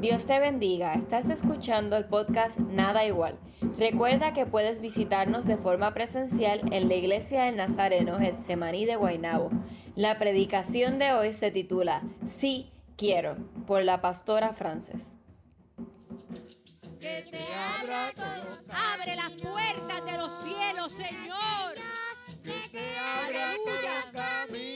Dios te bendiga, estás escuchando el podcast Nada Igual. Recuerda que puedes visitarnos de forma presencial en la iglesia del Nazareno Getsemaní de Guaynabo. La predicación de hoy se titula Sí quiero, por la pastora Frances. Que te abra todo. Abre las puertas de los cielos, Señor. Que te abra todo.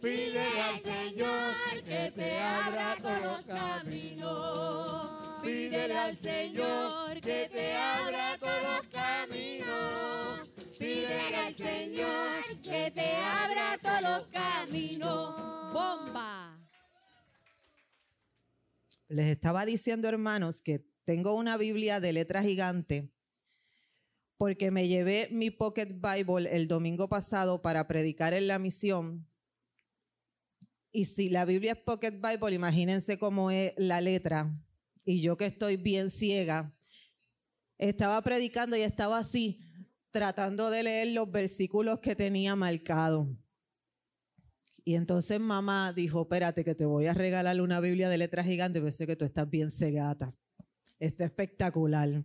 Pide al Señor que te abra todos los caminos. Pídele al Señor que te abra todos los caminos. Pídele al Señor que te abra todos los caminos. Bomba. Les estaba diciendo, hermanos, que tengo una Biblia de letra gigante porque me llevé mi Pocket Bible el domingo pasado para predicar en la misión. Y si la Biblia es Pocket Bible, imagínense cómo es la letra. Y yo que estoy bien ciega, estaba predicando y estaba así, tratando de leer los versículos que tenía marcado. Y entonces mamá dijo, espérate que te voy a regalar una Biblia de letras gigantes, pero sé que tú estás bien cegata. Está espectacular.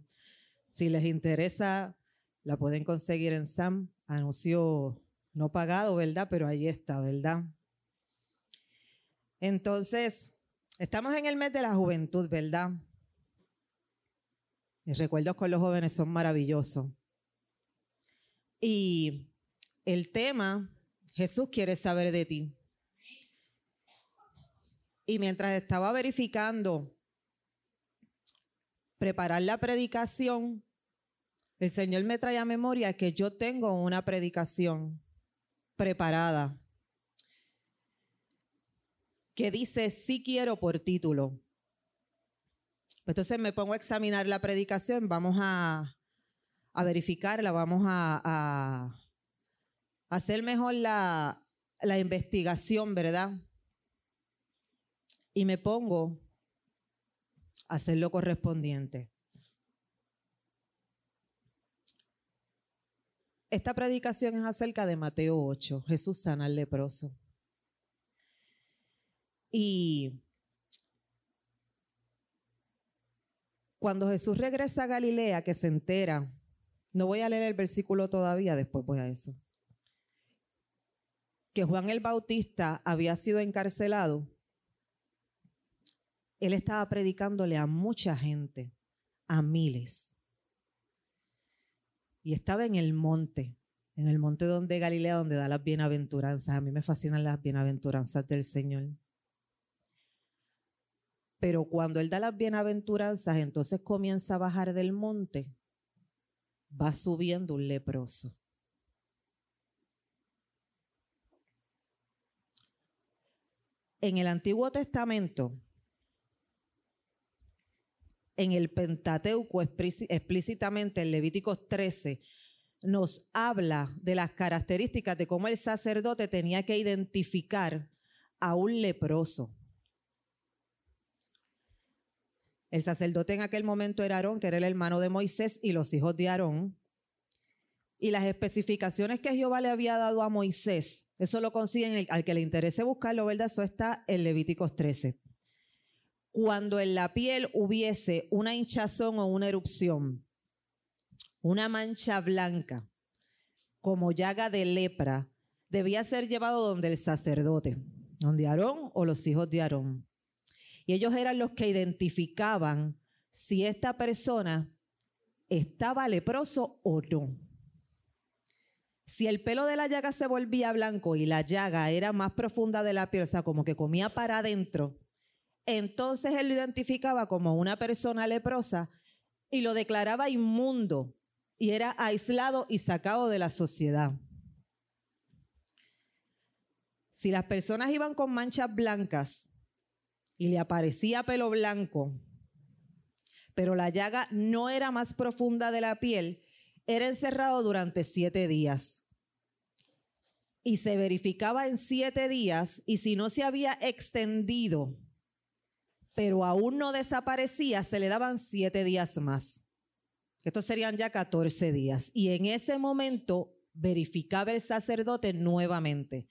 Si les interesa, la pueden conseguir en Sam. Anuncio no pagado, ¿verdad? Pero ahí está, ¿verdad? Entonces, estamos en el mes de la juventud, ¿verdad? Mis recuerdos con los jóvenes son maravillosos. Y el tema, Jesús quiere saber de ti. Y mientras estaba verificando preparar la predicación, el Señor me trae a memoria que yo tengo una predicación preparada que dice sí quiero por título. Entonces me pongo a examinar la predicación, vamos a, a verificarla, vamos a, hacer mejor la, la investigación, ¿verdad? Y me pongo a hacer lo correspondiente. Esta predicación es acerca de Mateo 8, Jesús sana al leproso. Y cuando Jesús regresa a Galilea, que se entera, no voy a leer el versículo todavía, después voy a eso, que Juan el Bautista había sido encarcelado, él estaba predicándole a mucha gente, a miles. Y estaba en el monte, en el monte donde Galilea, donde da las bienaventuranzas. A mí me fascinan las bienaventuranzas del Señor. Pero cuando Él da las bienaventuranzas, entonces comienza a bajar del monte, va subiendo un leproso. En el Antiguo Testamento, en el Pentateuco explícitamente en Levíticos 13, nos habla de las características de cómo el sacerdote tenía que identificar a un leproso. El sacerdote en aquel momento era Aarón, que era el hermano de Moisés y los hijos de Aarón. Y las especificaciones que Jehová le había dado a Moisés, eso lo consiguen, al que le interese buscarlo, ¿verdad? Eso está en Levíticos 13. Cuando en la piel hubiese una hinchazón o una erupción, una mancha blanca, como llaga de lepra, debía ser llevado donde el sacerdote, donde Aarón o los hijos de Aarón. Y ellos eran los que identificaban si esta persona estaba leproso o no. Si el pelo de la llaga se volvía blanco y la llaga era más profunda de la piel, o sea, como que comía para adentro, entonces él lo identificaba como una persona leprosa y lo declaraba inmundo y era aislado y sacado de la sociedad. Si las personas iban con manchas blancas y le aparecía pelo blanco, pero la llaga no era más profunda de la piel, era encerrado durante siete días. Y se verificaba en siete días y si no se había extendido, pero aún no desaparecía, se le daban siete días más. Estos serían ya 14 días. Y en ese momento verificaba el sacerdote nuevamente.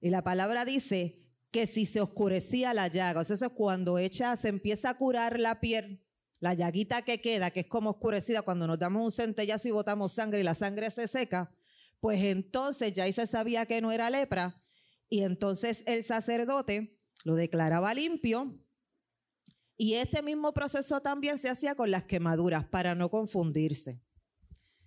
Y la palabra dice que si se oscurecía la llaga, o sea, eso es cuando echa, se empieza a curar la piel, la llaguita que queda, que es como oscurecida cuando nos damos un centellazo y botamos sangre y la sangre se seca, pues entonces ya ahí se sabía que no era lepra y entonces el sacerdote lo declaraba limpio y este mismo proceso también se hacía con las quemaduras para no confundirse.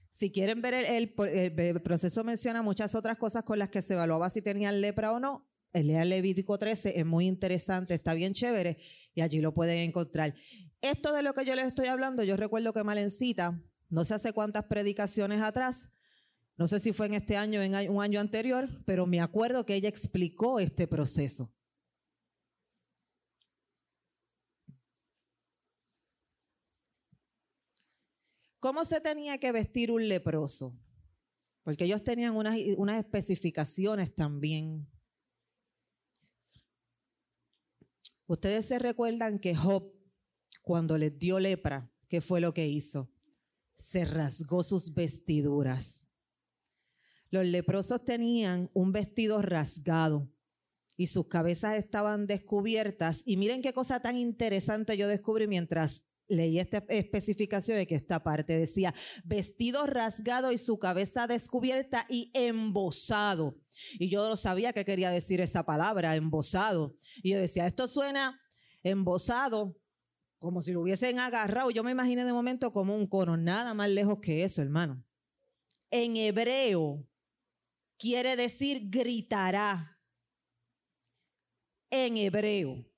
Si quieren ver el, el, proceso menciona muchas otras cosas con las que se evaluaba si tenían lepra o no. El Levítico 13 es muy interesante, está bien chévere y allí lo pueden encontrar. Esto de lo que yo les estoy hablando, yo recuerdo que Malencita, no sé hace cuántas predicaciones atrás, no sé si fue en este año o en un año anterior, pero me acuerdo que ella explicó este proceso. ¿Cómo se tenía que vestir un leproso? Porque ellos tenían unas, unas especificaciones también. Ustedes se recuerdan que Job, cuando les dio lepra, ¿qué fue lo que hizo? Se rasgó sus vestiduras. Los leprosos tenían un vestido rasgado y sus cabezas estaban descubiertas. Y miren qué cosa tan interesante yo descubrí mientras leí esta especificación de que esta parte decía vestido rasgado y su cabeza descubierta y embosado. Y yo no sabía qué quería decir esa palabra, embosado. Y yo decía, esto suena embosado, como si lo hubiesen agarrado. Yo me imaginé de momento como un cono, nada más lejos que eso, hermano. En hebreo quiere decir gritará. En hebreo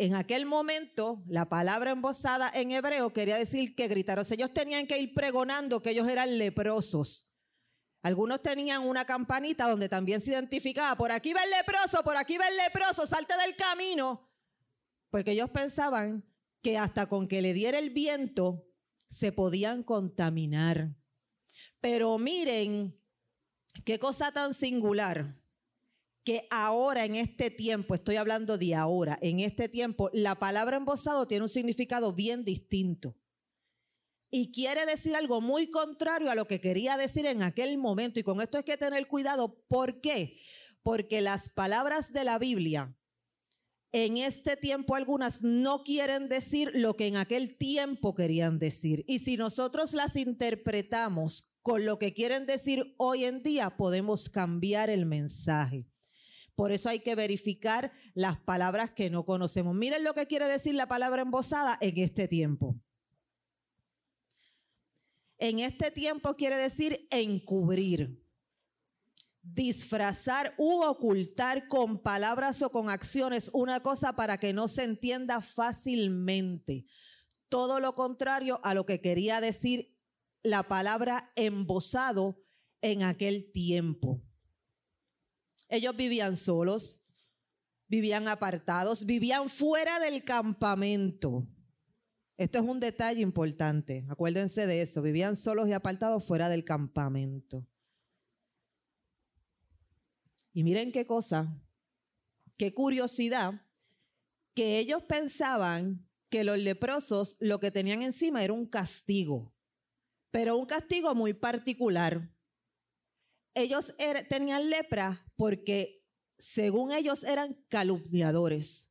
en aquel momento, la palabra embosada en hebreo quería decir que gritaron. ellos tenían que ir pregonando que ellos eran leprosos. Algunos tenían una campanita donde también se identificaba, por aquí va el leproso, por aquí va el leproso, salte del camino. Porque ellos pensaban que hasta con que le diera el viento se podían contaminar. Pero miren, qué cosa tan singular que ahora en este tiempo, estoy hablando de ahora, en este tiempo, la palabra embosado tiene un significado bien distinto. Y quiere decir algo muy contrario a lo que quería decir en aquel momento. Y con esto hay que tener cuidado. ¿Por qué? Porque las palabras de la Biblia, en este tiempo algunas no quieren decir lo que en aquel tiempo querían decir. Y si nosotros las interpretamos con lo que quieren decir hoy en día, podemos cambiar el mensaje. Por eso hay que verificar las palabras que no conocemos. Miren lo que quiere decir la palabra embosada en este tiempo. En este tiempo quiere decir encubrir, disfrazar u ocultar con palabras o con acciones una cosa para que no se entienda fácilmente. Todo lo contrario a lo que quería decir la palabra embosado en aquel tiempo. Ellos vivían solos, vivían apartados, vivían fuera del campamento. Esto es un detalle importante, acuérdense de eso, vivían solos y apartados fuera del campamento. Y miren qué cosa, qué curiosidad, que ellos pensaban que los leprosos lo que tenían encima era un castigo, pero un castigo muy particular ellos er, tenían lepra porque según ellos eran calumniadores.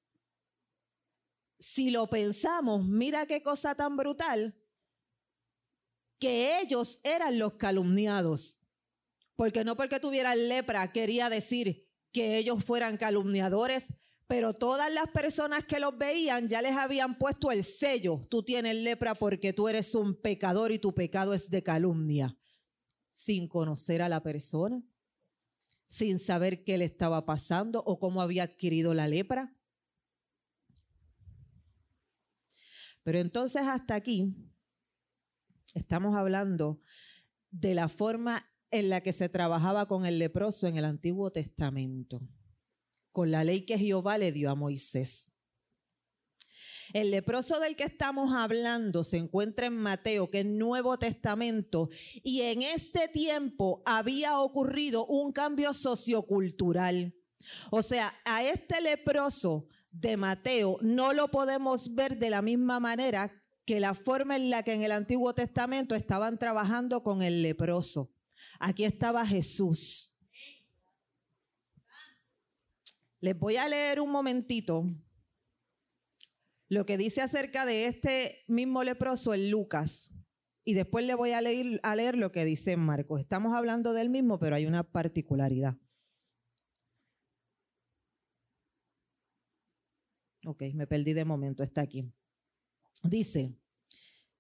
Si lo pensamos, mira qué cosa tan brutal, que ellos eran los calumniados. Porque no porque tuvieran lepra quería decir que ellos fueran calumniadores, pero todas las personas que los veían ya les habían puesto el sello, tú tienes lepra porque tú eres un pecador y tu pecado es de calumnia sin conocer a la persona, sin saber qué le estaba pasando o cómo había adquirido la lepra. Pero entonces hasta aquí estamos hablando de la forma en la que se trabajaba con el leproso en el Antiguo Testamento, con la ley que Jehová le dio a Moisés. El leproso del que estamos hablando se encuentra en Mateo, que es Nuevo Testamento, y en este tiempo había ocurrido un cambio sociocultural. O sea, a este leproso de Mateo no lo podemos ver de la misma manera que la forma en la que en el Antiguo Testamento estaban trabajando con el leproso. Aquí estaba Jesús. Les voy a leer un momentito lo que dice acerca de este mismo leproso en Lucas. Y después le voy a leer, a leer lo que dice Marcos. Estamos hablando del mismo, pero hay una particularidad. Ok, me perdí de momento, está aquí. Dice,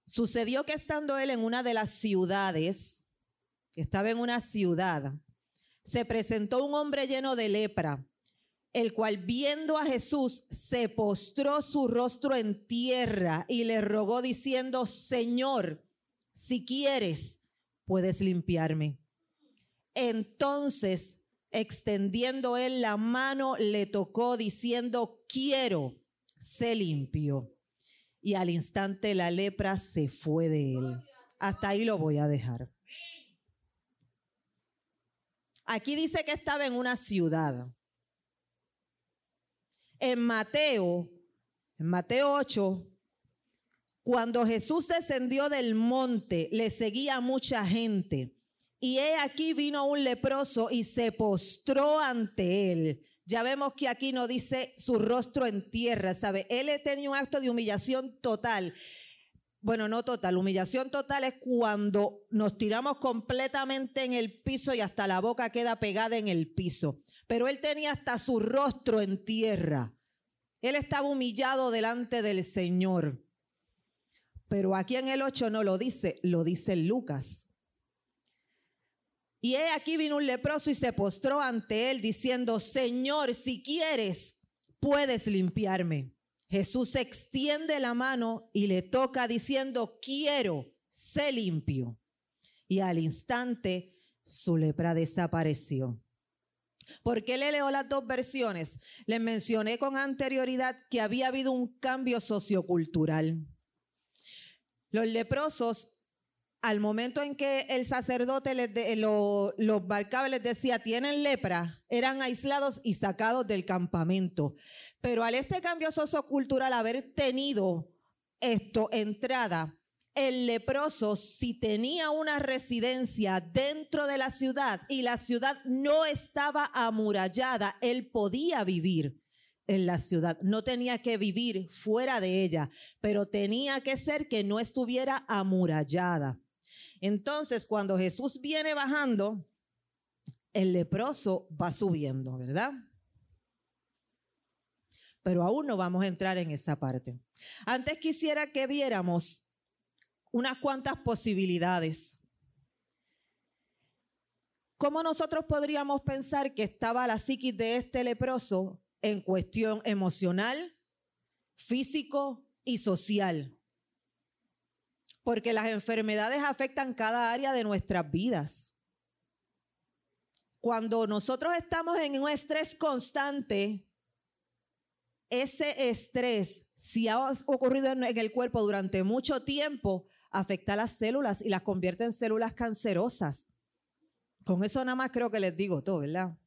sucedió que estando él en una de las ciudades, estaba en una ciudad, se presentó un hombre lleno de lepra el cual viendo a Jesús se postró su rostro en tierra y le rogó diciendo, Señor, si quieres, puedes limpiarme. Entonces, extendiendo él la mano, le tocó diciendo, quiero, se limpió. Y al instante la lepra se fue de él. Hasta ahí lo voy a dejar. Aquí dice que estaba en una ciudad en Mateo, en Mateo 8, cuando Jesús descendió del monte, le seguía mucha gente. Y he aquí vino un leproso y se postró ante él. Ya vemos que aquí no dice su rostro en tierra, ¿sabe? Él tenía un acto de humillación total. Bueno, no total, humillación total es cuando nos tiramos completamente en el piso y hasta la boca queda pegada en el piso pero él tenía hasta su rostro en tierra. Él estaba humillado delante del Señor. Pero aquí en el 8 no lo dice, lo dice Lucas. Y he aquí vino un leproso y se postró ante él diciendo, Señor, si quieres, puedes limpiarme. Jesús extiende la mano y le toca diciendo, quiero, sé limpio. Y al instante su lepra desapareció. ¿Por qué le leo las dos versiones? Les mencioné con anterioridad que había habido un cambio sociocultural. Los leprosos, al momento en que el sacerdote les los barcaba les decía, tienen lepra, eran aislados y sacados del campamento. Pero al este cambio sociocultural haber tenido esto entrada, el leproso, si tenía una residencia dentro de la ciudad y la ciudad no estaba amurallada, él podía vivir en la ciudad. No tenía que vivir fuera de ella, pero tenía que ser que no estuviera amurallada. Entonces, cuando Jesús viene bajando, el leproso va subiendo, ¿verdad? Pero aún no vamos a entrar en esa parte. Antes quisiera que viéramos unas cuantas posibilidades. ¿Cómo nosotros podríamos pensar que estaba la psiquis de este leproso en cuestión emocional, físico y social? Porque las enfermedades afectan cada área de nuestras vidas. Cuando nosotros estamos en un estrés constante, ese estrés, si ha ocurrido en el cuerpo durante mucho tiempo, afecta a las células y las convierte en células cancerosas. Con eso nada más creo que les digo todo, ¿verdad?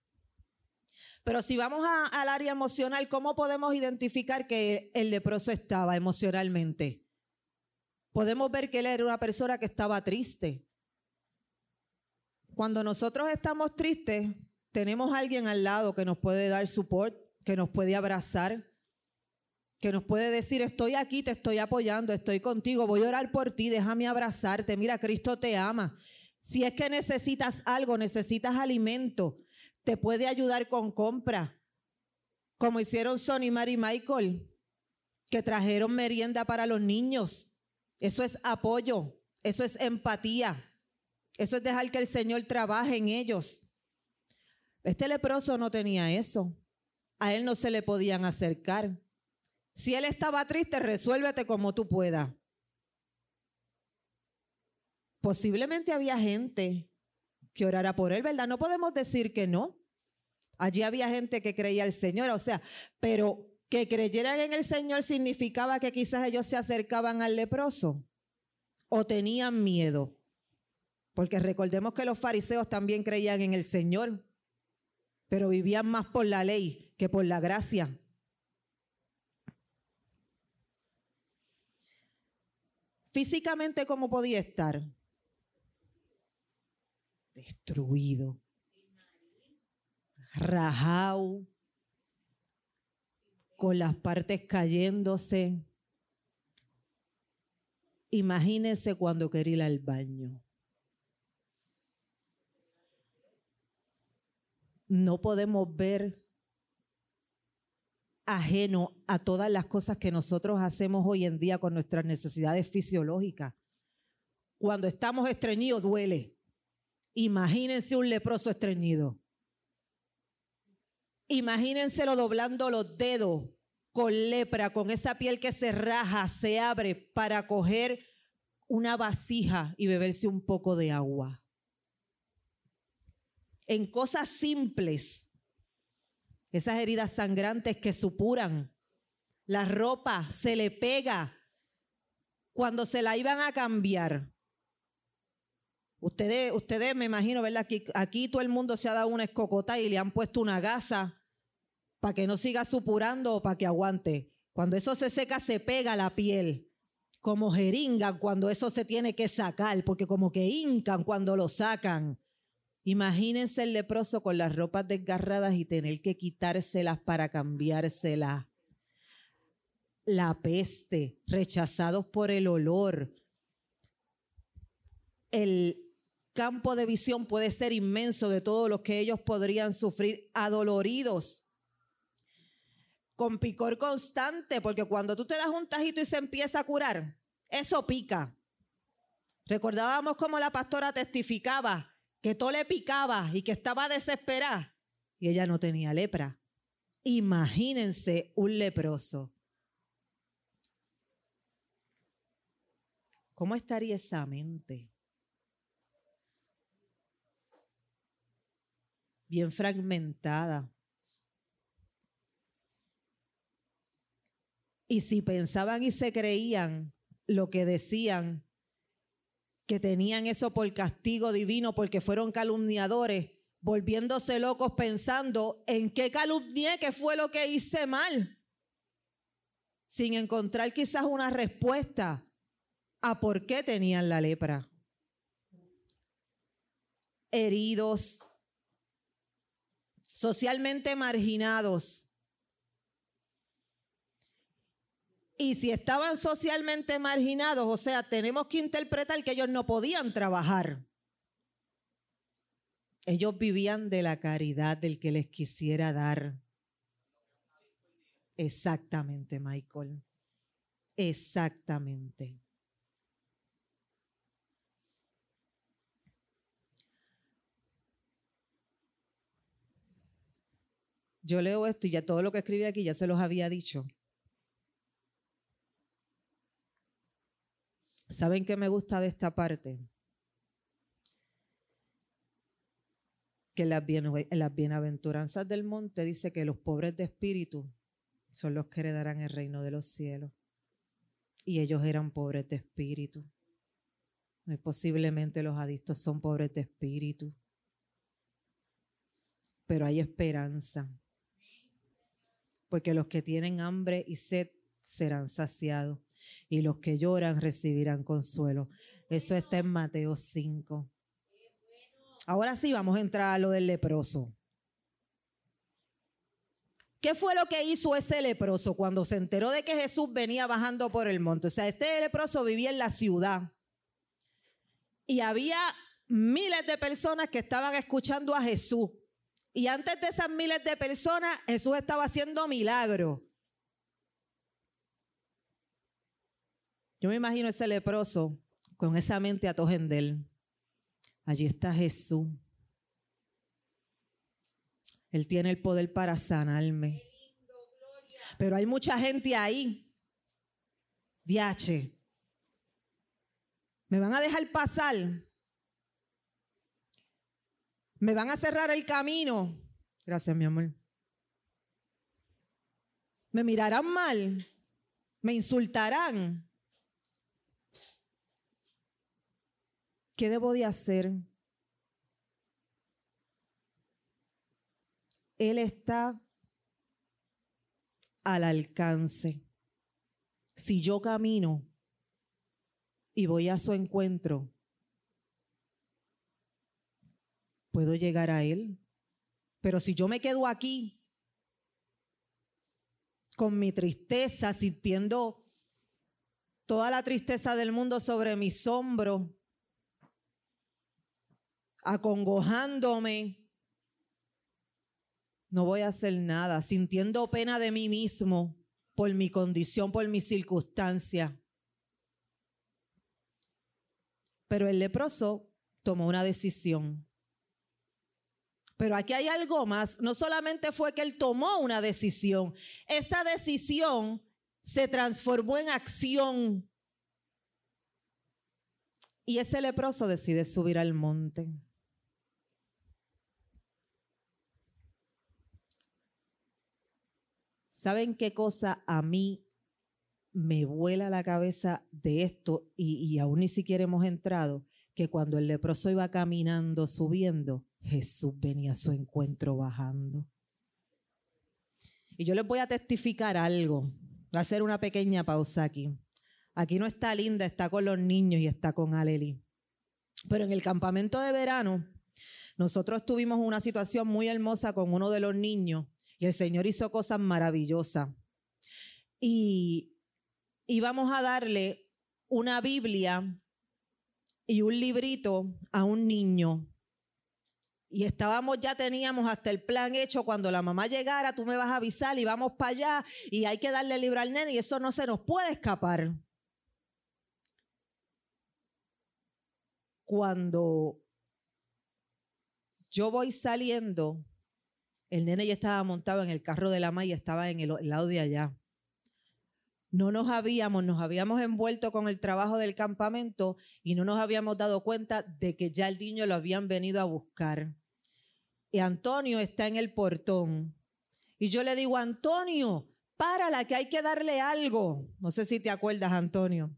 Pero si vamos al área emocional, ¿cómo podemos identificar que el leproso estaba emocionalmente? Podemos ver que él era una persona que estaba triste. Cuando nosotros estamos tristes, tenemos alguien al lado que nos puede dar support, que nos puede abrazar, que nos puede decir, estoy aquí, te estoy apoyando, estoy contigo, voy a orar por ti, déjame abrazarte, mira, Cristo te ama. Si es que necesitas algo, necesitas alimento, te puede ayudar con compra, como hicieron Sonny, Mary Michael, que trajeron merienda para los niños. Eso es apoyo, eso es empatía, eso es dejar que el Señor trabaje en ellos. Este leproso no tenía eso. A él no se le podían acercar. Si él estaba triste, resuélvete como tú puedas. Posiblemente había gente que orara por él, ¿verdad? No podemos decir que no. Allí había gente que creía al Señor, o sea, pero que creyeran en el Señor significaba que quizás ellos se acercaban al leproso o tenían miedo. Porque recordemos que los fariseos también creían en el Señor, pero vivían más por la ley que por la gracia. Físicamente, ¿cómo podía estar? Destruido, rajado, con las partes cayéndose. Imagínense cuando quería ir al baño. No podemos ver ajeno a todas las cosas que nosotros hacemos hoy en día con nuestras necesidades fisiológicas. Cuando estamos estreñidos duele. Imagínense un leproso estreñido. Imagínenselo doblando los dedos con lepra, con esa piel que se raja, se abre para coger una vasija y beberse un poco de agua. En cosas simples, esas heridas sangrantes que supuran, la ropa se le pega cuando se la iban a cambiar. Ustedes, ustedes me imagino, ¿verdad? Aquí, aquí todo el mundo se ha dado una escocota y le han puesto una gasa para que no siga supurando o para que aguante. Cuando eso se seca, se pega la piel. Como jeringan cuando eso se tiene que sacar, porque como que hincan cuando lo sacan. Imagínense el leproso con las ropas desgarradas y tener que quitárselas para cambiárselas. La peste, rechazados por el olor. El campo de visión puede ser inmenso de todo lo que ellos podrían sufrir, adoloridos con picor constante, porque cuando tú te das un tajito y se empieza a curar, eso pica. Recordábamos cómo la pastora testificaba que todo le picaba y que estaba desesperada y ella no tenía lepra. Imagínense un leproso. ¿Cómo estaría esa mente? Bien fragmentada. Y si pensaban y se creían lo que decían, que tenían eso por castigo divino porque fueron calumniadores, volviéndose locos pensando en qué calumnié, qué fue lo que hice mal, sin encontrar quizás una respuesta a por qué tenían la lepra. Heridos, socialmente marginados, Y si estaban socialmente marginados, o sea, tenemos que interpretar que ellos no podían trabajar. Ellos vivían de la caridad del que les quisiera dar. Exactamente, Michael. Exactamente. Yo leo esto y ya todo lo que escribí aquí ya se los había dicho. ¿Saben qué me gusta de esta parte? Que las, las bienaventuranzas del monte dice que los pobres de espíritu son los que heredarán el reino de los cielos. Y ellos eran pobres de espíritu. Posiblemente los adictos son pobres de espíritu. Pero hay esperanza. Porque los que tienen hambre y sed serán saciados y los que lloran recibirán consuelo. Eso está en Mateo 5. Ahora sí vamos a entrar a lo del leproso. ¿Qué fue lo que hizo ese leproso cuando se enteró de que Jesús venía bajando por el monte? O sea, este leproso vivía en la ciudad y había miles de personas que estaban escuchando a Jesús. Y antes de esas miles de personas, Jesús estaba haciendo milagros. Yo me imagino ese leproso con esa mente a él. Allí está Jesús. Él tiene el poder para sanarme. Pero hay mucha gente ahí. Diache. Me van a dejar pasar. Me van a cerrar el camino. Gracias, mi amor. Me mirarán mal. Me insultarán. ¿Qué debo de hacer? Él está al alcance. Si yo camino y voy a su encuentro, puedo llegar a Él. Pero si yo me quedo aquí con mi tristeza, sintiendo toda la tristeza del mundo sobre mis hombros, acongojándome, no voy a hacer nada, sintiendo pena de mí mismo por mi condición, por mis circunstancias. Pero el leproso tomó una decisión. Pero aquí hay algo más. No solamente fue que él tomó una decisión, esa decisión se transformó en acción. Y ese leproso decide subir al monte. ¿Saben qué cosa a mí me vuela la cabeza de esto y, aún ni siquiera hemos entrado? Que cuando el leproso iba caminando, subiendo, Jesús venía a su encuentro bajando. Y yo les voy a testificar algo. Voy a hacer una pequeña pausa aquí. Aquí no está Linda, está con los niños y está con Aleli. Pero en el campamento de verano, nosotros tuvimos una situación muy hermosa con uno de los niños y el Señor hizo cosas maravillosas. Y íbamos a darle una Biblia y un librito a un niño. Y estábamos, ya teníamos hasta el plan hecho. Cuando la mamá llegara, tú me vas a avisar y vamos para allá. Y hay que darle el libro al nene y eso no se nos puede escapar. Cuando yo voy saliendo, el nene ya estaba montado en el carro de la mamá y estaba en el, lado de allá. No nos habíamos, nos habíamos envuelto con el trabajo del campamento y no nos habíamos dado cuenta de que ya el niño lo habían venido a buscar. Y Antonio está en el portón. Y yo le digo, Antonio, párala, que hay que darle algo. No sé si te acuerdas, Antonio.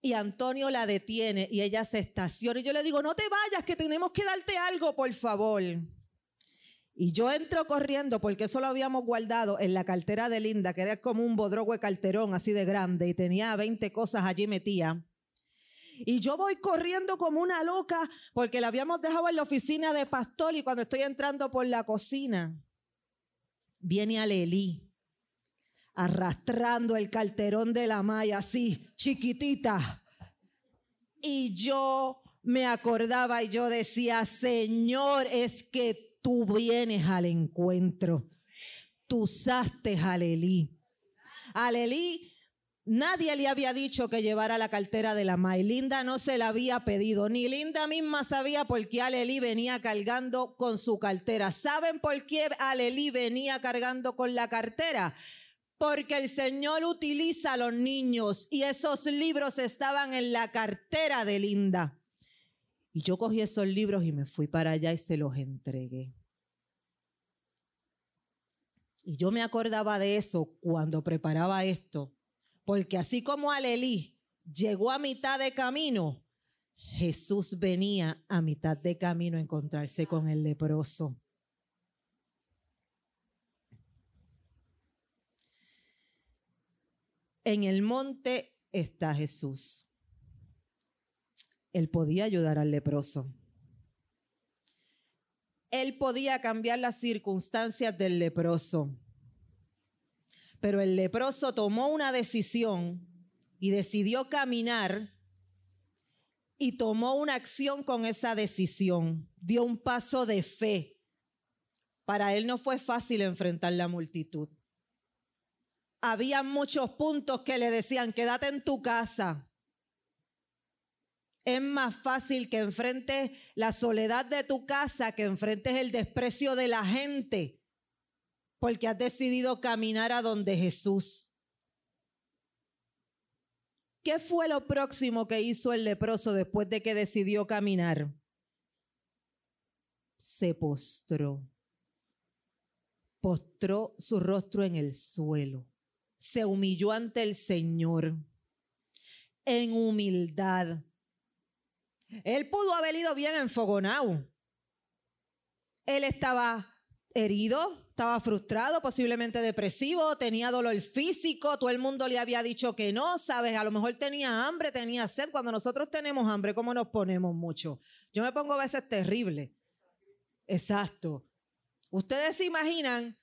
Y Antonio la detiene y ella se estaciona. Y yo le digo, no te vayas, que tenemos que darte algo, por favor. Y yo entro corriendo porque eso lo habíamos guardado en la cartera de Linda, que era como un bodrogue carterón así de grande y tenía 20 cosas allí metidas. Y yo voy corriendo como una loca porque la habíamos dejado en la oficina de pastor y cuando estoy entrando por la cocina, viene a Lelí arrastrando el carterón de la malla así, chiquitita. Y yo me acordaba y yo decía, Señor, es que tú vienes al encuentro. Tú usaste a Alelí. Alelí, nadie le había dicho que llevara la cartera de la May. Linda no se la había pedido, ni Linda misma sabía por qué Alelí venía cargando con su cartera. ¿Saben por qué Alelí venía cargando con la cartera? Porque el Señor utiliza a los niños y esos libros estaban en la cartera de Linda. Y yo cogí esos libros y me fui para allá y se los entregué. Y yo me acordaba de eso cuando preparaba esto, porque así como Alelí llegó a mitad de camino, Jesús venía a mitad de camino a encontrarse con el leproso. En el monte está Jesús él podía ayudar al leproso. Él podía cambiar las circunstancias del leproso. Pero el leproso tomó una decisión y decidió caminar y tomó una acción con esa decisión. Dio un paso de fe. Para él no fue fácil enfrentar la multitud. Había muchos puntos que le decían, quédate en tu casa, es más fácil que enfrentes la soledad de tu casa, que enfrentes el desprecio de la gente, porque has decidido caminar a donde Jesús. ¿Qué fue lo próximo que hizo el leproso después de que decidió caminar? Se postró. Postró su rostro en el suelo. Se humilló ante el Señor en humildad él pudo haber ido bien enfogonado. Él estaba herido, estaba frustrado, posiblemente depresivo, tenía dolor físico, todo el mundo le había dicho que no, sabes, a lo mejor tenía hambre, tenía sed. Cuando nosotros tenemos hambre, ¿cómo nos ponemos mucho? Yo me pongo a veces terrible. Exacto. Ustedes se imaginan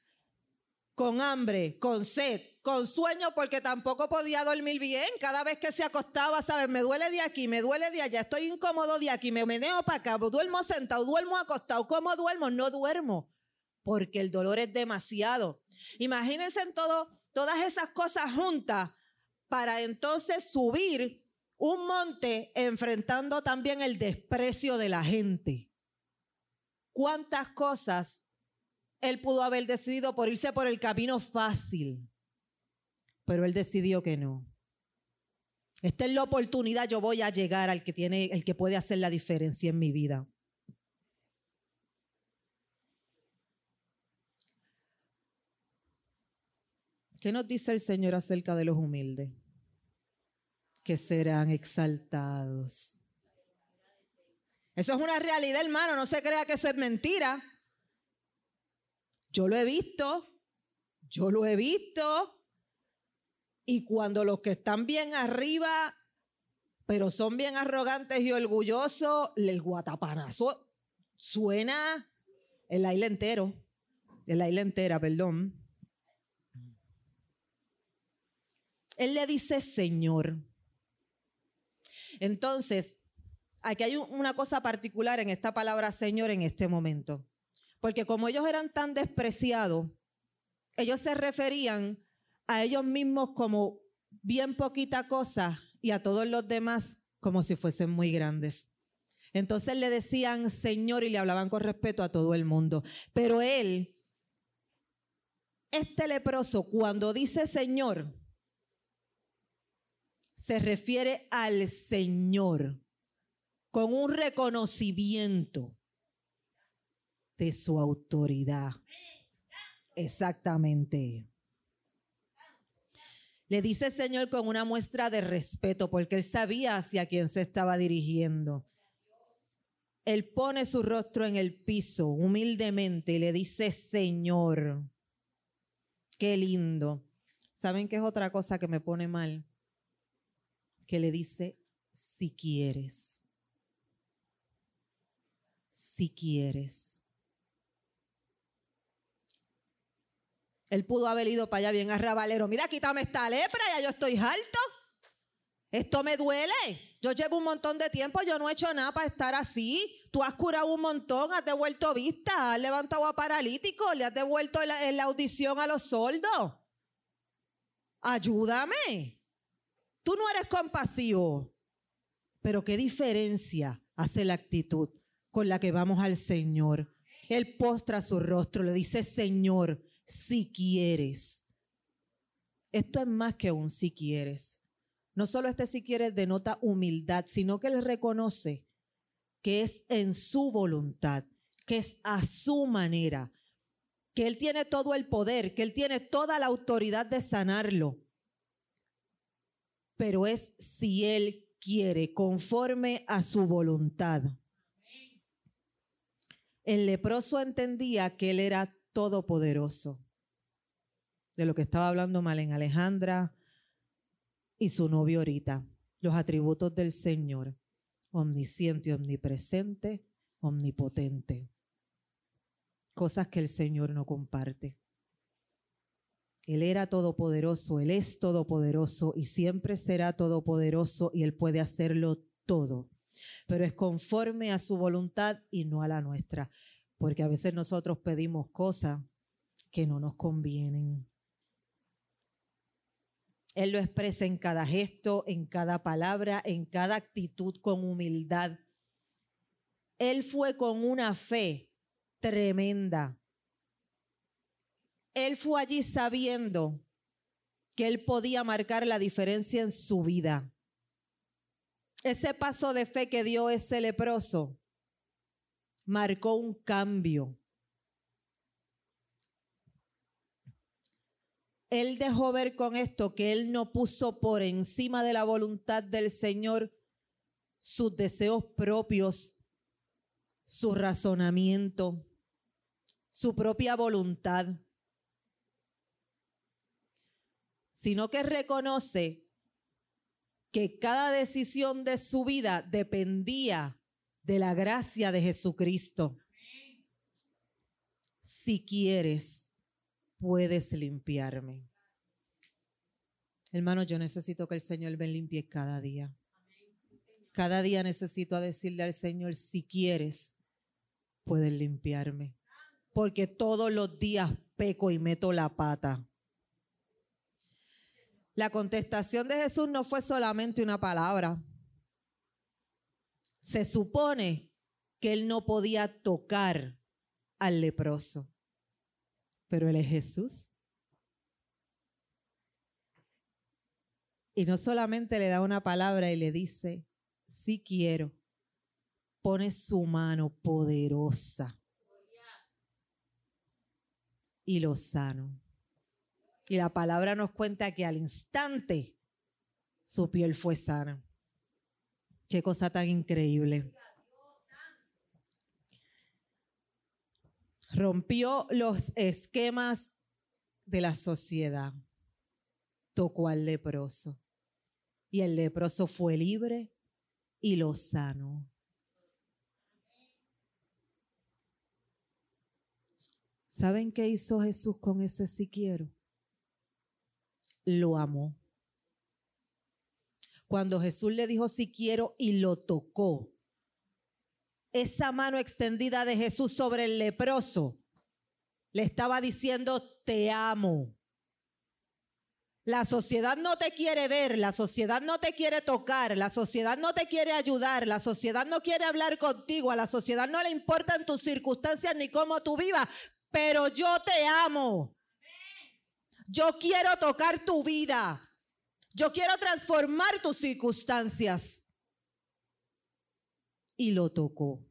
con hambre, con sed, con sueño, porque tampoco podía dormir bien. Cada vez que se acostaba, ¿sabes? Me duele de aquí, me duele de allá, estoy incómodo de aquí, me meneo para acá, duermo sentado, duermo acostado. ¿Cómo duermo? No duermo, porque el dolor es demasiado. Imagínense en todo, todas esas cosas juntas para entonces subir un monte enfrentando también el desprecio de la gente. ¿Cuántas cosas él pudo haber decidido por irse por el camino fácil, pero él decidió que no. Esta es la oportunidad, yo voy a llegar al que tiene, el que puede hacer la diferencia en mi vida. ¿Qué nos dice el Señor acerca de los humildes? Que serán exaltados. Eso es una realidad, hermano. No se crea que eso es mentira. Yo lo he visto, yo lo he visto. Y cuando los que están bien arriba, pero son bien arrogantes y orgullosos, el guatapanazo suena el aire entero. El aire entera, perdón. Él le dice Señor. Entonces, aquí hay una cosa particular en esta palabra Señor en este momento. Porque como ellos eran tan despreciados, ellos se referían a ellos mismos como bien poquita cosa y a todos los demás como si fuesen muy grandes. Entonces le decían Señor y le hablaban con respeto a todo el mundo. Pero él, este leproso, cuando dice Señor, se refiere al Señor con un reconocimiento de su autoridad. Exactamente. Le dice el Señor con una muestra de respeto porque él sabía hacia quién se estaba dirigiendo. Él pone su rostro en el piso humildemente y le dice, Señor, qué lindo. ¿Saben qué es otra cosa que me pone mal? Que le dice, si quieres. Si quieres. Él pudo haber ido para allá bien arrabalero. Mira, quítame esta lepra, ya yo estoy alto. Esto me duele. Yo llevo un montón de tiempo, yo no he hecho nada para estar así. Tú has curado un montón, has devuelto vista, has levantado a paralíticos, le has devuelto la, la audición a los sordos. Ayúdame. Tú no eres compasivo. Pero qué diferencia hace la actitud con la que vamos al Señor. Él postra su rostro, le dice, Señor, si quieres. Esto es más que un si quieres. No solo este si quieres denota humildad, sino que él reconoce que es en su voluntad, que es a su manera, que él tiene todo el poder, que él tiene toda la autoridad de sanarlo. Pero es si él quiere, conforme a su voluntad. El leproso entendía que él era todopoderoso. De lo que estaba hablando Malen Alejandra y su novio ahorita. Los atributos del Señor. Omnisciente, omnipresente, omnipotente. Cosas que el Señor no comparte. Él era todopoderoso, Él es todopoderoso y siempre será todopoderoso y Él puede hacerlo todo. Pero es conforme a su voluntad y no a la nuestra porque a veces nosotros pedimos cosas que no nos convienen. Él lo expresa en cada gesto, en cada palabra, en cada actitud con humildad. Él fue con una fe tremenda. Él fue allí sabiendo que él podía marcar la diferencia en su vida. Ese paso de fe que dio ese leproso marcó un cambio. Él dejó ver con esto que él no puso por encima de la voluntad del Señor sus deseos propios, su razonamiento, su propia voluntad, sino que reconoce que cada decisión de su vida dependía de la gracia de Jesucristo. Si quieres, puedes limpiarme. Hermano, yo necesito que el Señor me limpie cada día. Cada día necesito decirle al Señor, si quieres, puedes limpiarme. Porque todos los días peco y meto la pata. La contestación de Jesús no fue solamente una palabra. Se supone que él no podía tocar al leproso, pero él es Jesús. Y no solamente le da una palabra y le dice, sí quiero, pone su mano poderosa y lo sano. Y la palabra nos cuenta que al instante su piel fue sana. Qué cosa tan increíble. Rompió los esquemas de la sociedad. Tocó al leproso. Y el leproso fue libre y lo sanó. ¿Saben qué hizo Jesús con ese si quiero? Lo amó. Cuando Jesús le dijo si quiero y lo tocó, esa mano extendida de Jesús sobre el leproso le estaba diciendo, te amo. La sociedad no te quiere ver, la sociedad no te quiere tocar, la sociedad no te quiere ayudar, la sociedad no quiere hablar contigo, a la sociedad no le importan tus circunstancias ni cómo tú vivas, pero yo te amo. Yo quiero tocar tu vida. Yo quiero transformar tus circunstancias. Y lo tocó.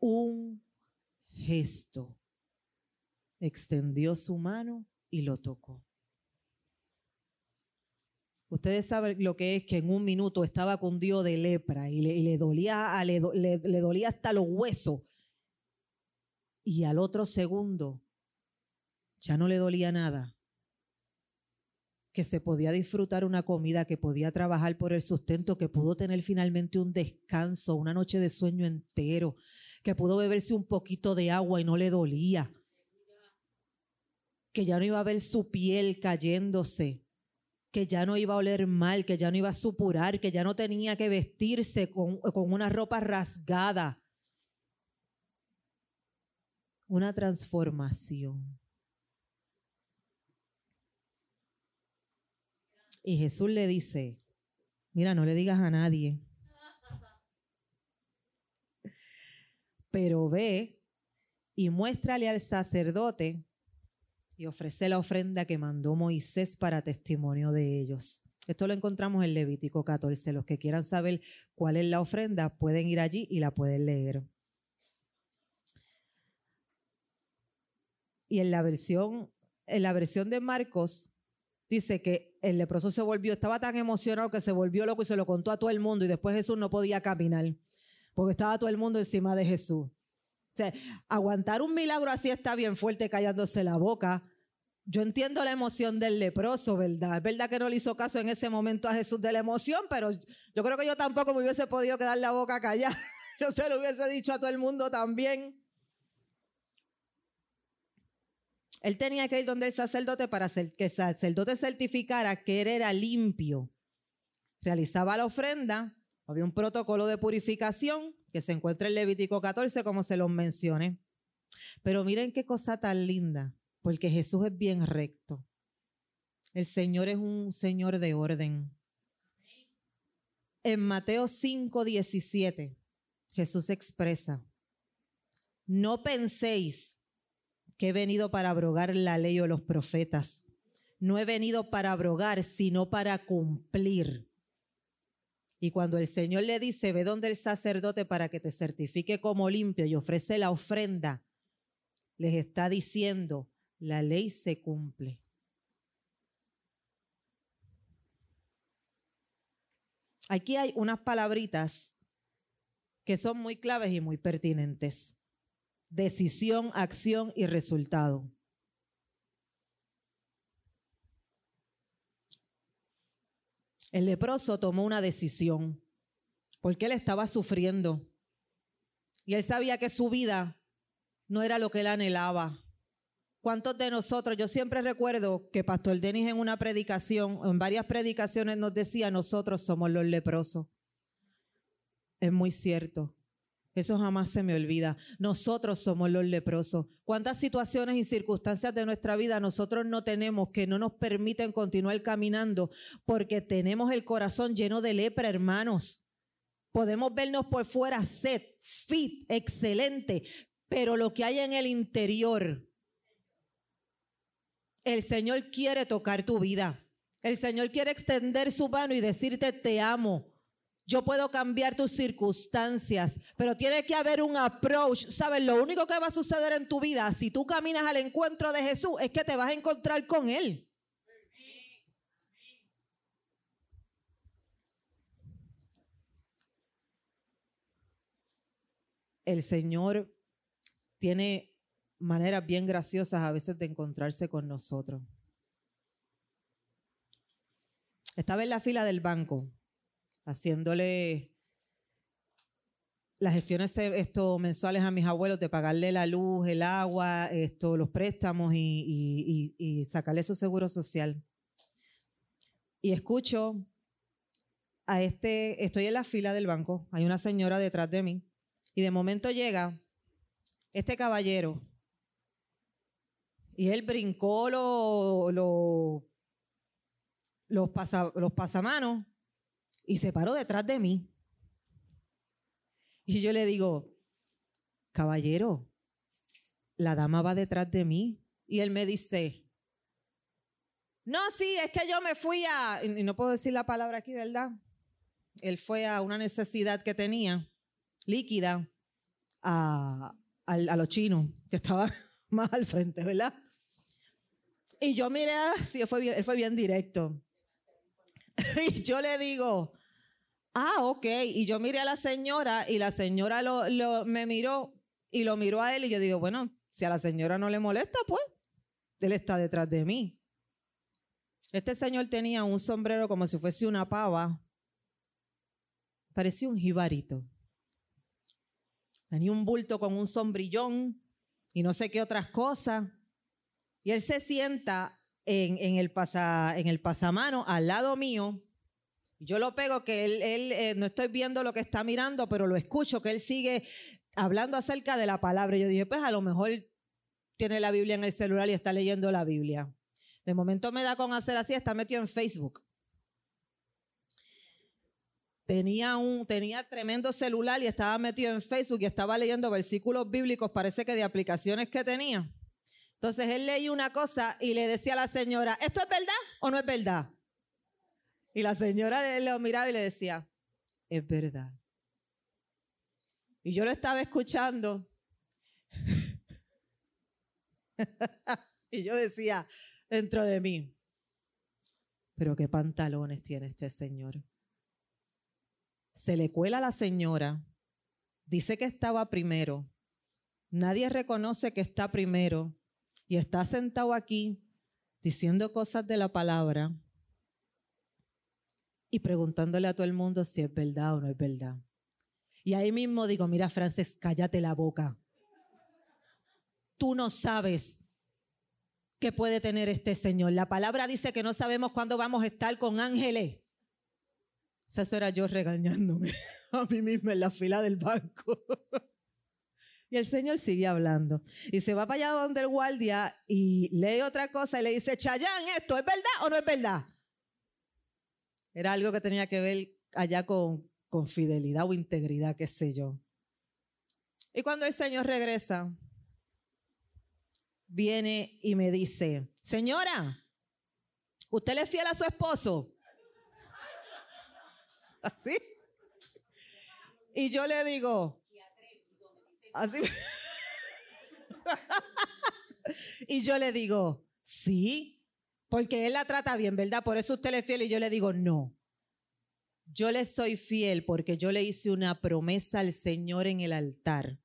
Un gesto extendió su mano y lo tocó. Ustedes saben lo que es que en un minuto estaba cundido de lepra y le, dolía, le, le dolía hasta los huesos. Y al otro segundo ya no le dolía nada. Que se podía disfrutar una comida, que podía trabajar por el sustento, que pudo tener finalmente un descanso, una noche de sueño entero, que pudo beberse un poquito de agua y no le dolía que ya no iba a ver su piel cayéndose, que ya no iba a oler mal, que ya no iba a supurar, que ya no tenía que vestirse con, con una ropa rasgada. Una transformación. Y Jesús le dice, mira, no le digas a nadie, pero ve y muéstrale al sacerdote y ofrece la ofrenda que mandó Moisés para testimonio de ellos. Esto lo encontramos en Levítico 14. Los que quieran saber cuál es la ofrenda pueden ir allí y la pueden leer. Y en la versión, en la versión de Marcos dice que el leproso se volvió, estaba tan emocionado que se volvió loco y se lo contó a todo el mundo y después Jesús no podía caminar porque estaba todo el mundo encima de Jesús aguantar un milagro así está bien fuerte callándose la boca. Yo entiendo la emoción del leproso, ¿verdad? Es verdad que no le hizo caso en ese momento a Jesús de la emoción, pero yo creo que yo tampoco me hubiese podido quedar la boca callada. Yo se lo hubiese dicho a todo el mundo también. Él tenía que ir donde el sacerdote para que el sacerdote certificara que él era limpio. Realizaba la ofrenda, había un protocolo de purificación que se encuentra en Levítico 14, como se los mencioné. Pero miren qué cosa tan linda, porque Jesús es bien recto. El Señor es un Señor de orden. En Mateo 5, 17, Jesús expresa, no penséis que he venido para abrogar la ley o los profetas. No he venido para abrogar, sino para cumplir. Y cuando el Señor le dice, ve donde el sacerdote para que te certifique como limpio y ofrece la ofrenda, les está diciendo, la ley se cumple. Aquí hay unas palabritas que son muy claves y muy pertinentes. Decisión, acción y resultado. El leproso tomó una decisión porque él estaba sufriendo y él sabía que su vida no era lo que él anhelaba. ¿Cuántos de nosotros, yo siempre recuerdo que Pastor Denis en una predicación, en varias predicaciones nos decía, nosotros somos los leprosos. Es muy cierto. Eso jamás se me olvida. Nosotros somos los leprosos. ¿Cuántas situaciones y circunstancias de nuestra vida nosotros no tenemos que no nos permiten continuar caminando porque tenemos el corazón lleno de lepra, hermanos? Podemos vernos por fuera set, fit, excelente, pero lo que hay en el interior, el Señor quiere tocar tu vida. El Señor quiere extender su mano y decirte te amo. Yo puedo cambiar tus circunstancias, pero tiene que haber un approach. ¿Sabes? Lo único que va a suceder en tu vida, si tú caminas al encuentro de Jesús, es que te vas a encontrar con Él. El Señor tiene maneras bien graciosas a veces de encontrarse con nosotros. Estaba en la fila del banco haciéndole las gestiones esto, mensuales a mis abuelos de pagarle la luz, el agua, esto, los préstamos y, y sacarle su seguro social. Y escucho a este, estoy en la fila del banco, hay una señora detrás de mí y de momento llega este caballero y él brincó los pasamanos y se paró detrás de mí. Y yo le digo, caballero, la dama va detrás de mí. Y él me dice, no, sí, es que yo me fui a, y no puedo decir la palabra aquí, ¿verdad? Él fue a una necesidad que tenía, líquida, a, a, los chinos, que estaba más al frente, ¿verdad? Y yo miré, sí, fue bien, él fue bien directo. y yo le digo, ah, ok. Y yo miré a la señora y la señora me miró y lo miró a él y yo digo, bueno, si a la señora no le molesta, pues él está detrás de mí. Este señor tenía un sombrero como si fuese una pava. Parecía un jibarito. Tenía un bulto con un sombrillón y no sé qué otras cosas. Y él se sienta en, el, pasa, en el pasamano al lado mío. Yo lo pego que él, eh, no estoy viendo lo que está mirando, pero lo escucho, que él sigue hablando acerca de la palabra. Yo dije, pues a lo mejor tiene la Biblia en el celular y está leyendo la Biblia. De momento me da con hacer así, está metido en Facebook. Tenía un tenía tremendo celular y estaba metido en Facebook y estaba leyendo versículos bíblicos, parece que de aplicaciones que tenía. Entonces él leía una cosa y le decía a la señora, ¿esto es verdad o no es verdad? Y la señora lo miraba y le decía, es verdad. Y yo lo estaba escuchando. y yo decía dentro de mí, pero qué pantalones tiene este señor. Se le cuela a la señora, dice que estaba primero, nadie reconoce que está primero y está sentado aquí diciendo cosas de la palabra y preguntándole a todo el mundo si es verdad o no es verdad. Y ahí mismo digo, mira Frances, cállate la boca. Tú no sabes qué puede tener este Señor. La palabra dice que no sabemos cuándo vamos a estar con ángeles. Eso era yo regañándome a mí misma en la fila del banco. Y el Señor sigue hablando. Y se va para allá donde el guardia y lee otra cosa y le dice, Chayán, ¿esto es verdad o no es verdad? Era algo que tenía que ver allá con, con fidelidad o integridad, qué sé yo. Y cuando el Señor regresa, viene y me dice, señora, ¿usted le es fiel a su esposo? ¿Así? Y yo le digo, Así. y yo le digo, sí, porque él la trata bien, ¿verdad? Por eso usted le es fiel. Y yo le digo, no. Yo le soy fiel porque yo le hice una promesa al Señor en el altar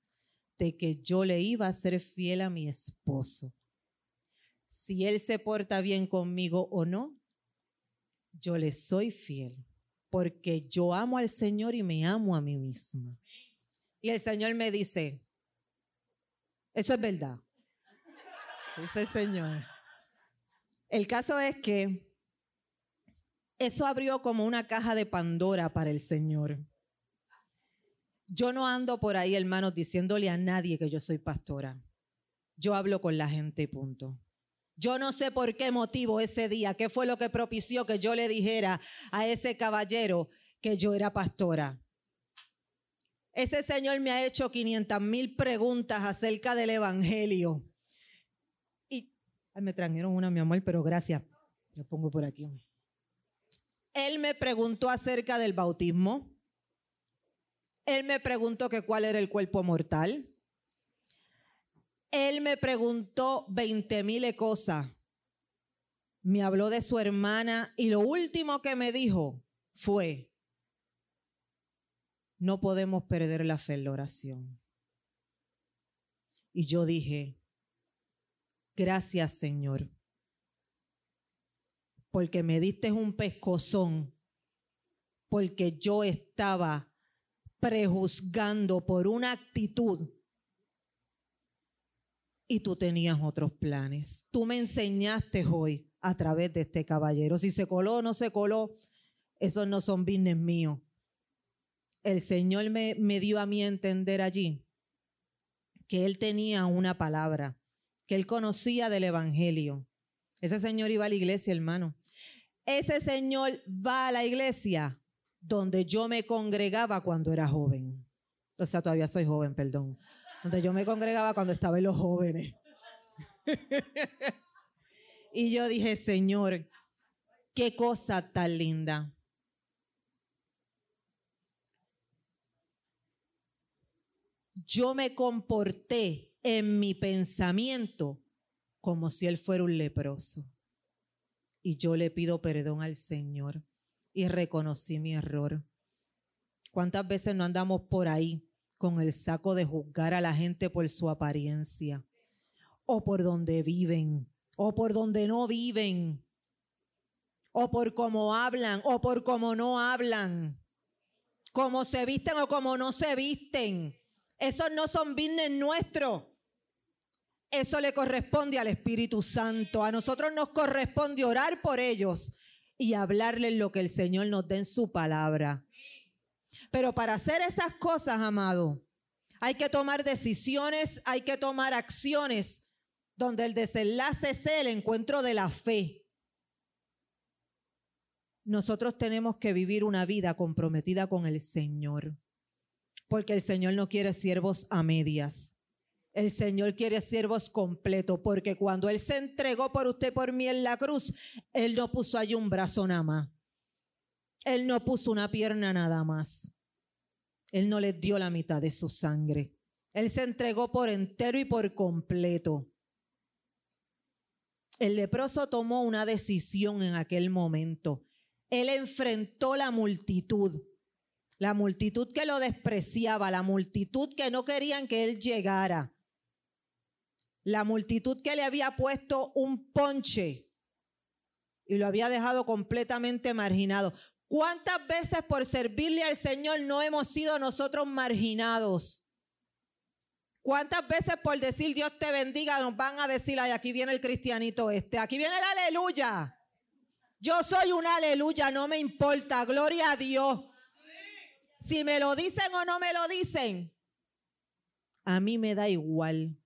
de que yo le iba a ser fiel a mi esposo. Si él se porta bien conmigo o no, yo le soy fiel porque yo amo al Señor y me amo a mí misma. Y el Señor me dice, Eso es verdad. Dice el Señor. El caso es que eso abrió como una caja de Pandora para el Señor. Yo no ando por ahí, hermanos, diciéndole a nadie que yo soy pastora. Yo hablo con la gente, punto. Yo no sé por qué motivo ese día, qué fue lo que propició que yo le dijera a ese caballero que yo era pastora. Ese señor me ha hecho 500 mil preguntas acerca del Evangelio. Y me trajeron una, mi amor, pero gracias. Lo pongo por aquí. Él me preguntó acerca del bautismo. Él me preguntó que cuál era el cuerpo mortal. Él me preguntó 20 mil cosas. Me habló de su hermana y lo último que me dijo fue, no podemos perder la fe en la oración. Y yo dije, gracias Señor, porque me diste un pescozón, porque yo estaba prejuzgando por una actitud y tú tenías otros planes. Tú me enseñaste hoy a través de este caballero. Si se coló o no se coló, esos no son business míos el Señor me, me dio a mí entender allí que Él tenía una palabra, que Él conocía del Evangelio. Ese Señor iba a la iglesia, hermano. Ese Señor va a la iglesia donde yo me congregaba cuando era joven. O sea, todavía soy joven, perdón. Donde yo me congregaba cuando estaba en los jóvenes. y yo dije, Señor, qué cosa tan linda. yo me comporté en mi pensamiento como si él fuera un leproso. Y yo le pido perdón al Señor y reconocí mi error. ¿Cuántas veces no andamos por ahí con el saco de juzgar a la gente por su apariencia? O por donde viven, o por donde no viven, o por cómo hablan, o por cómo no hablan, cómo se visten o cómo no se visten. Esos no son business nuestros. Eso le corresponde al Espíritu Santo. A nosotros nos corresponde orar por ellos y hablarles lo que el Señor nos dé en su palabra. Pero para hacer esas cosas, amado, hay que tomar decisiones, hay que tomar acciones donde el desenlace sea el encuentro de la fe. Nosotros tenemos que vivir una vida comprometida con el Señor porque el Señor no quiere siervos a medias. El Señor quiere siervos completos, porque cuando Él se entregó por usted, por mí en la cruz, Él no puso ahí un brazo nada más. Él no puso una pierna nada más. Él no le dio la mitad de su sangre. Él se entregó por entero y por completo. El leproso tomó una decisión en aquel momento. Él enfrentó la multitud. La multitud que lo despreciaba, la multitud que no querían que él llegara. La multitud que le había puesto un ponche y lo había dejado completamente marginado. ¿Cuántas veces por servirle al Señor no hemos sido nosotros marginados? ¿Cuántas veces por decir Dios te bendiga nos van a decir, ay, aquí viene el cristianito este, aquí viene el aleluya? Yo soy un aleluya, no me importa, gloria a Dios. Si me lo dicen o no me lo dicen, a mí me da igual,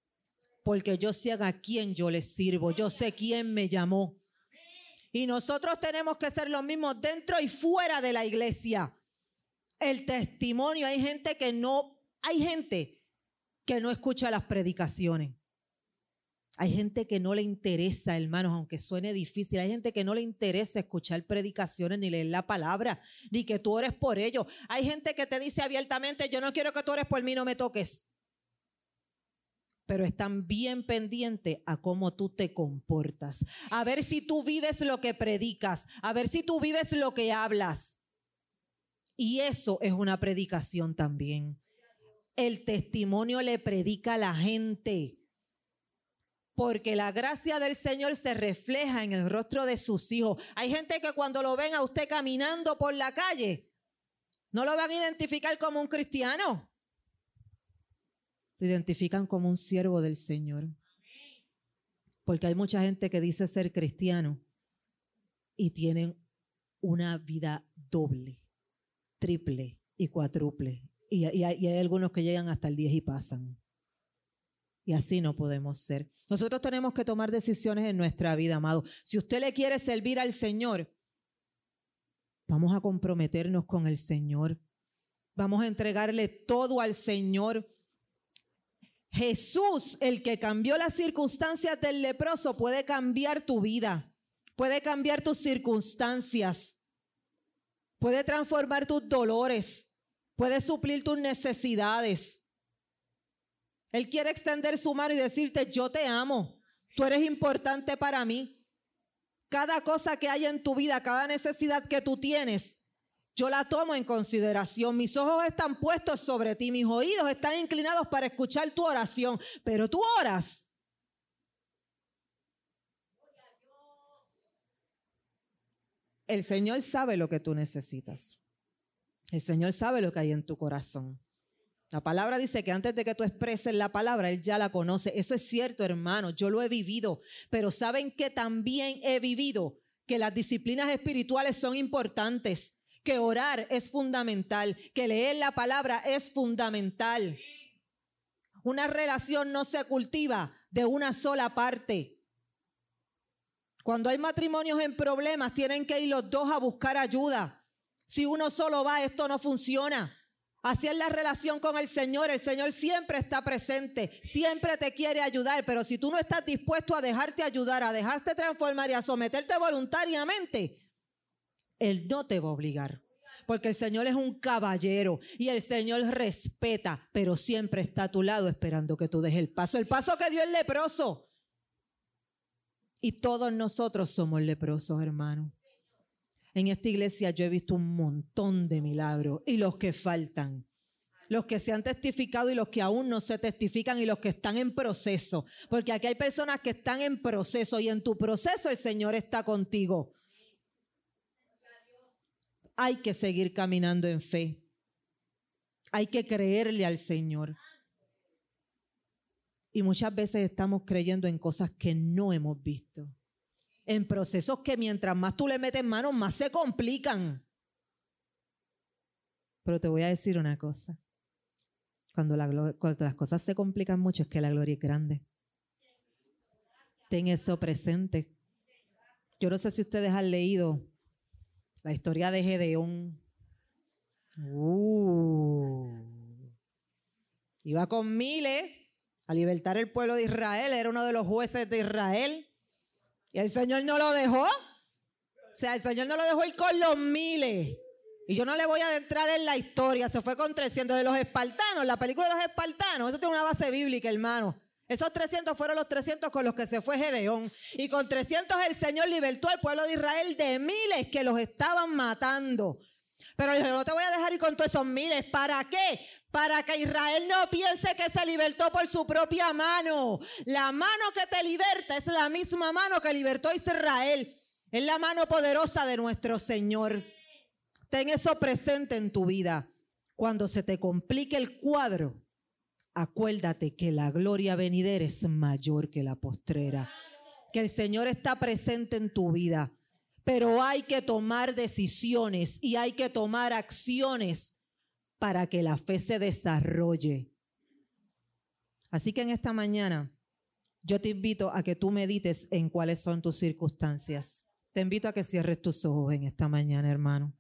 porque yo sé a quién yo le sirvo, yo sé quién me llamó. Y nosotros tenemos que ser los mismos dentro y fuera de la iglesia. El testimonio, hay gente que no, hay gente que no escucha las predicaciones. Hay gente que no le interesa, hermanos, aunque suene difícil. Hay gente que no le interesa escuchar predicaciones ni leer la palabra, ni que tú ores por ellos. Hay gente que te dice abiertamente, yo no quiero que tú ores por mí, no me toques. Pero están bien pendientes a cómo tú te comportas. A ver si tú vives lo que predicas. A ver si tú vives lo que hablas. Y eso es una predicación también. El testimonio le predica a la gente porque la gracia del Señor se refleja en el rostro de sus hijos. Hay gente que cuando lo ven a usted caminando por la calle, no lo van a identificar como un cristiano. Lo identifican como un siervo del Señor. Porque hay mucha gente que dice ser cristiano y tienen una vida doble, triple y cuádruple. Y, y hay algunos que llegan hasta el 10 y pasan. Y así no podemos ser. Nosotros tenemos que tomar decisiones en nuestra vida, amado. Si usted le quiere servir al Señor, vamos a comprometernos con el Señor. Vamos a entregarle todo al Señor. Jesús, el que cambió las circunstancias del leproso, puede cambiar tu vida, puede cambiar tus circunstancias, puede transformar tus dolores, puede suplir tus necesidades. Él quiere extender su mano y decirte, yo te amo, tú eres importante para mí. Cada cosa que hay en tu vida, cada necesidad que tú tienes, yo la tomo en consideración. Mis ojos están puestos sobre ti, mis oídos están inclinados para escuchar tu oración, pero tú oras. El Señor sabe lo que tú necesitas. El Señor sabe lo que hay en tu corazón. La palabra dice que antes de que tú expreses la palabra, Él ya la conoce. Eso es cierto, hermano, yo lo he vivido, pero saben que también he vivido que las disciplinas espirituales son importantes, que orar es fundamental, que leer la palabra es fundamental. Una relación no se cultiva de una sola parte. Cuando hay matrimonios en problemas, tienen que ir los dos a buscar ayuda. Si uno solo va, esto no funciona. Así es la relación con el Señor. El Señor siempre está presente, siempre te quiere ayudar, pero si tú no estás dispuesto a dejarte ayudar, a dejarte transformar y a someterte voluntariamente, Él no te va a obligar. Porque el Señor es un caballero y el Señor respeta, pero siempre está a tu lado esperando que tú dejes el paso. El paso que dio el leproso. Y todos nosotros somos leprosos, hermano. En esta iglesia yo he visto un montón de milagros y los que faltan. Los que se han testificado y los que aún no se testifican y los que están en proceso. Porque aquí hay personas que están en proceso y en tu proceso el Señor está contigo. Hay que seguir caminando en fe. Hay que creerle al Señor. Y muchas veces estamos creyendo en cosas que no hemos visto en procesos que mientras más tú le metes manos, más se complican. Pero te voy a decir una cosa. Cuando, cuando las cosas se complican mucho es que la gloria es grande. Ten eso presente. Yo no sé si ustedes han leído la historia de Gedeón. Uh. Iba con miles a libertar el pueblo de Israel. Era uno de los jueces de Israel. Y el Señor no lo dejó. O sea, el Señor no lo dejó ir con los miles. Y yo no le voy a adentrar en la historia. Se fue con 300 de los espartanos. La película de los espartanos. Eso tiene una base bíblica, hermano. Esos 300 fueron los 300 con los que se fue Gedeón. Y con 300 el Señor libertó al pueblo de Israel de miles que los estaban matando. Pero yo no te voy a dejar ir con todos esos miles. ¿Para qué? Para que Israel no piense que se libertó por su propia mano. La mano que te liberta es la misma mano que libertó a Israel. Es la mano poderosa de nuestro Señor. Ten eso presente en tu vida. Cuando se te complique el cuadro, acuérdate que la gloria venidera es mayor que la postrera. Que el Señor está presente en tu vida pero hay que tomar decisiones y hay que tomar acciones para que la fe se desarrolle. Así que en esta mañana yo te invito a que tú medites en cuáles son tus circunstancias. Te invito a que cierres tus ojos en esta mañana, hermano.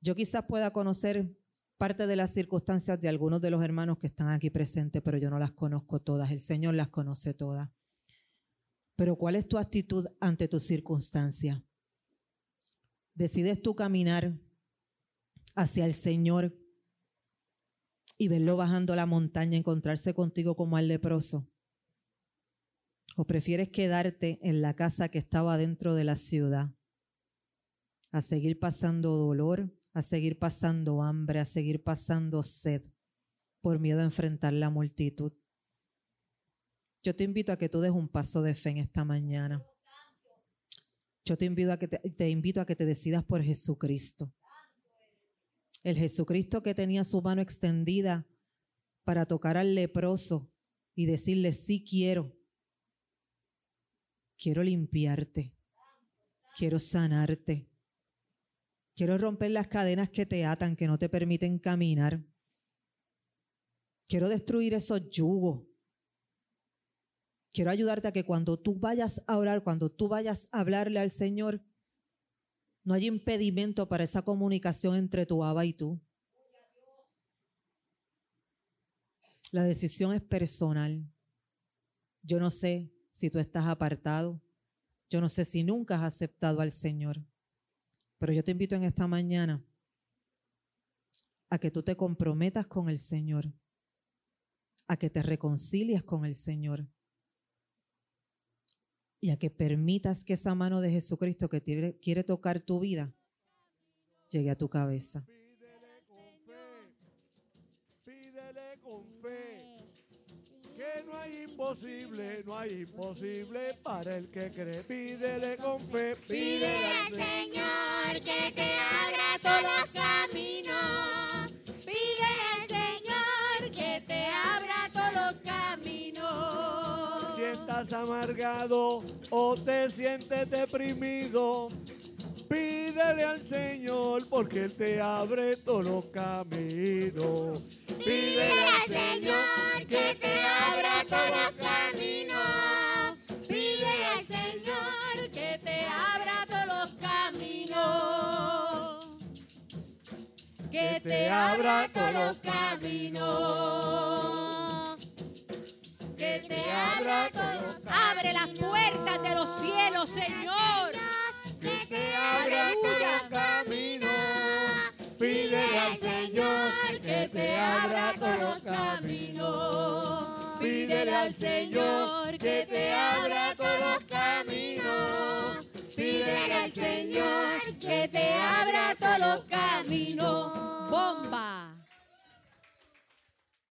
Yo quizás pueda conocer parte de las circunstancias de algunos de los hermanos que están aquí presentes, pero yo no las conozco todas. El Señor las conoce todas. Pero ¿cuál es tu actitud ante tu circunstancia? ¿Decides tú caminar hacia el Señor y verlo bajando la montaña, encontrarse contigo como al leproso? ¿O prefieres quedarte en la casa que estaba dentro de la ciudad? A seguir pasando dolor, a seguir pasando hambre, a seguir pasando sed, por miedo a enfrentar la multitud. Yo te invito a que tú des un paso de fe en esta mañana. Yo te invito a que te, invito a que te decidas por Jesucristo. El Jesucristo que tenía su mano extendida para tocar al leproso y decirle, sí quiero, quiero limpiarte, quiero sanarte, quiero romper las cadenas que te atan, que no te permiten caminar, quiero destruir esos yugos. Quiero ayudarte a que cuando tú vayas a orar, cuando tú vayas a hablarle al Señor, no hay impedimento para esa comunicación entre tu Abba y tú. La decisión es personal. Yo no sé si tú estás apartado. Yo no sé si nunca has aceptado al Señor. Pero yo te invito en esta mañana a que tú te comprometas con el Señor, a que te reconcilies con el Señor y a que permitas que esa mano de Jesucristo que quiere, tocar tu vida llegue a tu cabeza. Hay imposible, no hay imposible para el que cree. Pídele con fe, pídele al Señor que te abra todos los caminos. Pídele al Señor que te abra todos los caminos. Si estás amargado o te sientes deprimido, pídele al Señor porque Él te abre todos los caminos. Pídele al Señor que te abra todos los caminos. Pídele al Señor que te abra todos los caminos. Que te abra todos los caminos. Que te abra todos los caminos. Abre las puertas de los cielos, Señor. Que te abra todos los caminos. Pídele al Señor que te abra todos los caminos. Pídele al Señor que te abra todos los caminos. Pídele al Señor que te abra todos los caminos.